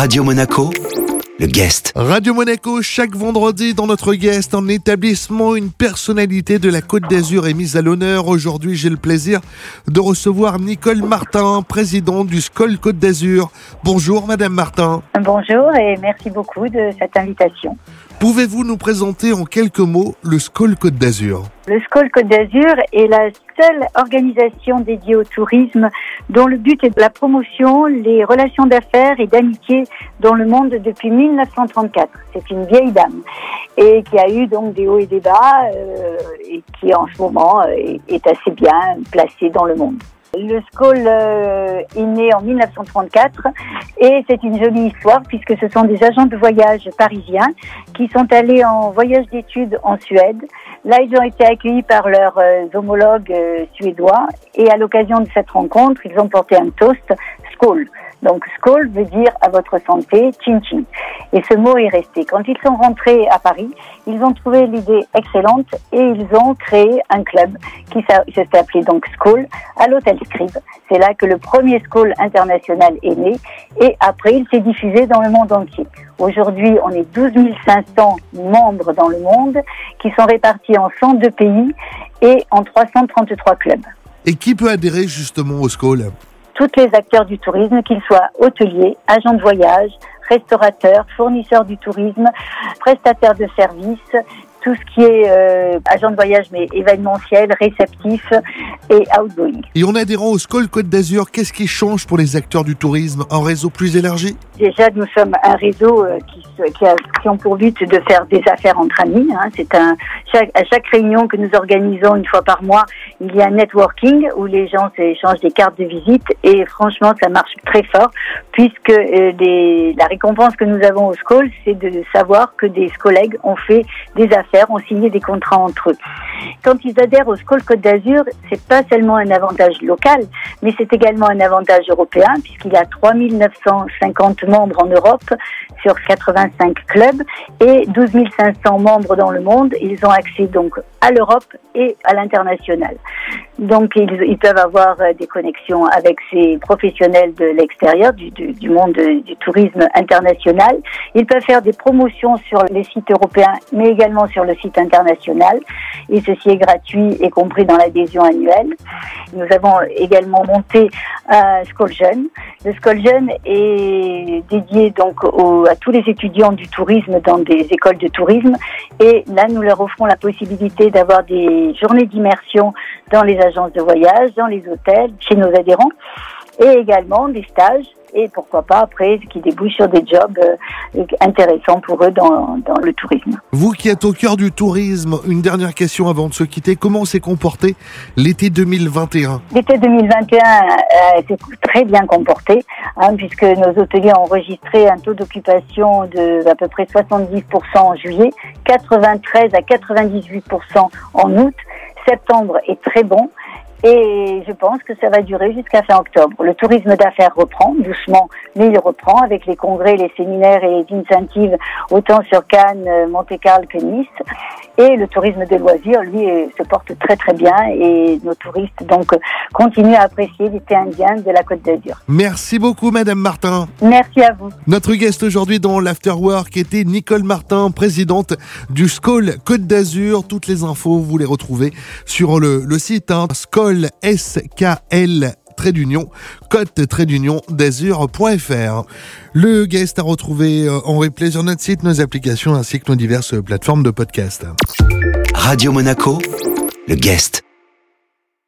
Radio Monaco, le guest. Radio Monaco, chaque vendredi dans notre guest, en établissement, une personnalité de la Côte d'Azur est mise à l'honneur. Aujourd'hui, j'ai le plaisir de recevoir Nicole Martin, présidente du SCOL Côte d'Azur. Bonjour, Madame Martin. Bonjour et merci beaucoup de cette invitation. Pouvez-vous nous présenter en quelques mots le SCOL Côte d'Azur Le SCOL Côte d'Azur est la seule organisation dédiée au tourisme dont le but est la promotion, les relations d'affaires et d'amitié dans le monde depuis 1934. C'est une vieille dame et qui a eu donc des hauts et des bas euh, et qui en ce moment est, est assez bien placée dans le monde. Le SCOL euh, est né en 1934 et c'est une jolie histoire puisque ce sont des agents de voyage parisiens qui sont allés en voyage d'études en Suède. Là, ils ont été accueillis par leurs euh, homologues euh, suédois et à l'occasion de cette rencontre, ils ont porté un toast SCOL. Donc Skol veut dire à votre santé, chin chin. Et ce mot est resté. Quand ils sont rentrés à Paris, ils ont trouvé l'idée excellente et ils ont créé un club qui s'est appelé donc Skol à l'hôtel Scribe. C'est là que le premier Skol international est né et après il s'est diffusé dans le monde entier. Aujourd'hui, on est 12 500 membres dans le monde qui sont répartis en 102 pays et en 333 clubs. Et qui peut adhérer justement au SCOL toutes les acteurs du tourisme, qu'ils soient hôteliers, agents de voyage, restaurateurs, fournisseurs du tourisme, prestataires de services, tout ce qui est euh, agent de voyage mais événementiel, réceptif et outgoing. Et en adhérant au SCOL Côte d'Azur, qu'est-ce qui change pour les acteurs du tourisme Un réseau plus élargi? Déjà, nous sommes un réseau euh, qui, qui, a, qui ont pour but de faire des affaires entre amis. Hein. C'est un chaque, à chaque réunion que nous organisons une fois par mois, il y a un networking où les gens s'échangent des cartes de visite et franchement, ça marche très fort puisque euh, la récompense que nous avons au SCOL, c'est de savoir que des collègues ont fait des affaires, ont signé des contrats entre eux. Quand ils adhèrent au SCOL Côte d'Azur, c'est pas seulement un avantage local, mais c'est également un avantage européen puisqu'il y a 3950 membres en Europe sur 85 clubs et 12 500 membres dans le monde. Ils ont accès donc à l'Europe et à l'international. Donc ils, peuvent avoir euh, des connexions avec ces professionnels de l'extérieur, du, du, du, monde du tourisme international. Ils peuvent faire des promotions sur les sites européens, mais également sur le site international. Et ceci est gratuit, y compris dans l'adhésion annuelle. Nous avons également monté un School Jeune. Le School Jeune est dédié donc à tous les étudiants du tourisme dans des écoles de tourisme. Et là, nous leur offrons la possibilité d'avoir des journées d'immersion dans les agences de voyage, dans les hôtels, chez nos adhérents, et également des stages et pourquoi pas après qui débouchent sur des jobs euh, intéressants pour eux dans, dans, le tourisme. Vous qui êtes au cœur du tourisme, une dernière question avant de se quitter. Comment s'est comporté l'été 2021 L'été 2021 euh, s'est très bien comporté hein, puisque nos hôteliers ont enregistré un taux d'occupation de à peu près 70% en juillet, 93 à 98% en août. Septembre est très bon. Et je pense que ça va durer jusqu'à fin octobre. Le tourisme d'affaires reprend doucement, mais il reprend avec les congrès, les séminaires et les incentives autant sur Cannes, Monte-Carlo que Nice. Et le tourisme de loisirs, lui, se porte très très bien et nos touristes donc continuent à apprécier l'été indien de la Côte d'Azur. Merci beaucoup, Madame Martin. Merci à vous. Notre guest aujourd'hui dans l'Afterwork était Nicole Martin, présidente du SCOL Côte d'Azur. Toutes les infos, vous les retrouvez sur le, le site hein, S-K-L trait d'union, côte trait d'union d'azur.fr. Le guest à retrouver en replay sur notre site, nos applications ainsi que nos diverses plateformes de podcast. Radio Monaco, le guest.